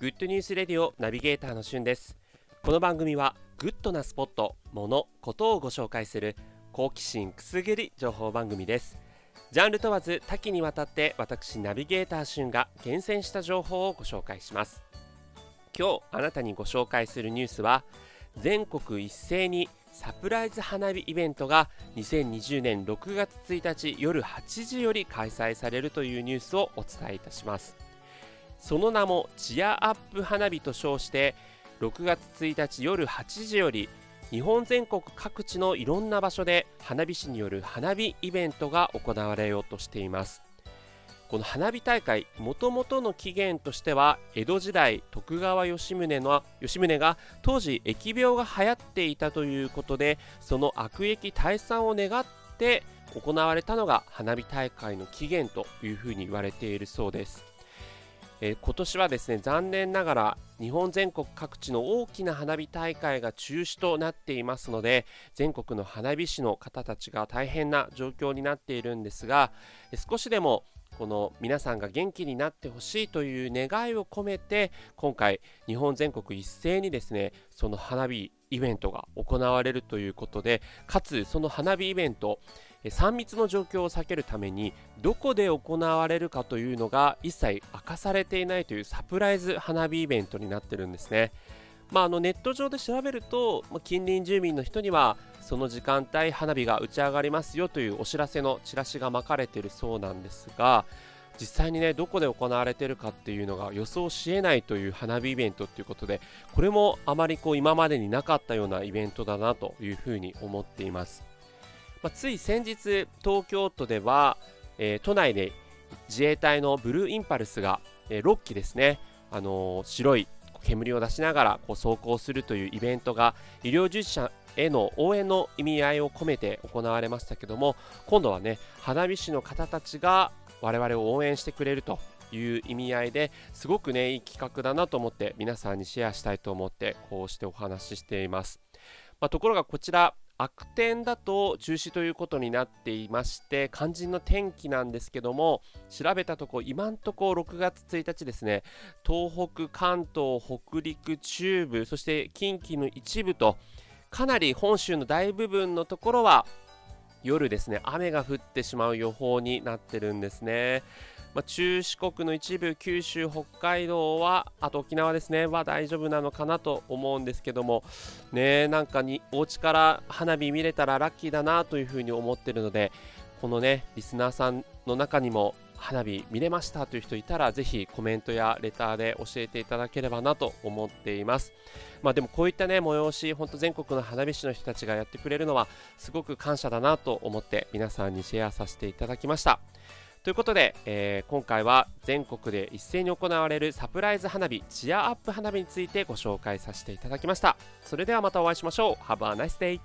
Good News Radio ナビゲーターのしゅんです。この番組はグッドなスポット、物、ことをご紹介する好奇心くすぐり情報番組です。ジャンル問わず多岐にわたって私ナビゲーターしゅんが厳選した情報をご紹介します。今日あなたにご紹介するニュースは全国一斉にサプライズ花火イベントが2020年6月1日夜8時より開催されるというニュースをお伝えいたします。その名もチアアップ花火と称して6月1日夜8時より日本全国各地のいろんな場所で花火師による花火イベントが行われようとしています。この花火大会もともとの起源としては江戸時代徳川吉宗の吉宗が当時疫病が流行っていたということでその悪疫退散を願って行われたのが花火大会の起源というふうに言われているそうです。えー、今年はですね残念ながら日本全国各地の大きな花火大会が中止となっていますので全国の花火師の方たちが大変な状況になっているんですが少しでもこの皆さんが元気になってほしいという願いを込めて今回日本全国一斉にですねその花火イベントが行われるということでかつその花火イベント3密の状況を避けるためにどこで行われるかというのが一切明かされていないというサプライズ花火イベントになってるんですね。まあ、あのネット上で調べると、ま近隣住民の人にはその時間帯花火が打ち上がりますよというお知らせのチラシが巻かれているそうなんですが実際にねどこで行われているかっていうのが予想しえないという花火イベントということでこれもあまりこう今までになかったようなイベントだなというふうに思っています。まあ、つい先日東京都では、えー、都内で自衛隊のブルーインパルスが、えー、6機ですね、あのー、白い煙を出しながらこう走行するというイベントが医療従事者への応援の意味合いを込めて行われましたけども今度はね花火師の方たちが我々を応援してくれるという意味合いですごくねいい企画だなと思って皆さんにシェアしたいと思ってこうしてお話ししています、まあ、ところがこちら悪天だと中止ということになっていまして肝心の天気なんですけども調べたとこ今んとこ6月1日ですね東北関東北陸中部そして近畿の一部とかなり本州の大部分のところは夜ですね雨が降ってしまう予報になってるんですね。まあ、中四国の一部、九州、北海道は、あと沖縄ですね、は大丈夫なのかなと思うんですけども、ね、なんかにお家から花火見れたらラッキーだなというふうに思ってるので、このね、リスナーさんの中にも花火見れましたという人いたら、ぜひコメントやレターで教えていただければなと思っています。まあでもこういったね、催し、本当全国の花火師の人たちがやってくれるのは、すごく感謝だなと思って皆さんにシェアさせていただきました。ということで、えー、今回は全国で一斉に行われるサプライズ花火チアアップ花火についてご紹介させていただきました。それではまたお会いしましょう。Have a nice day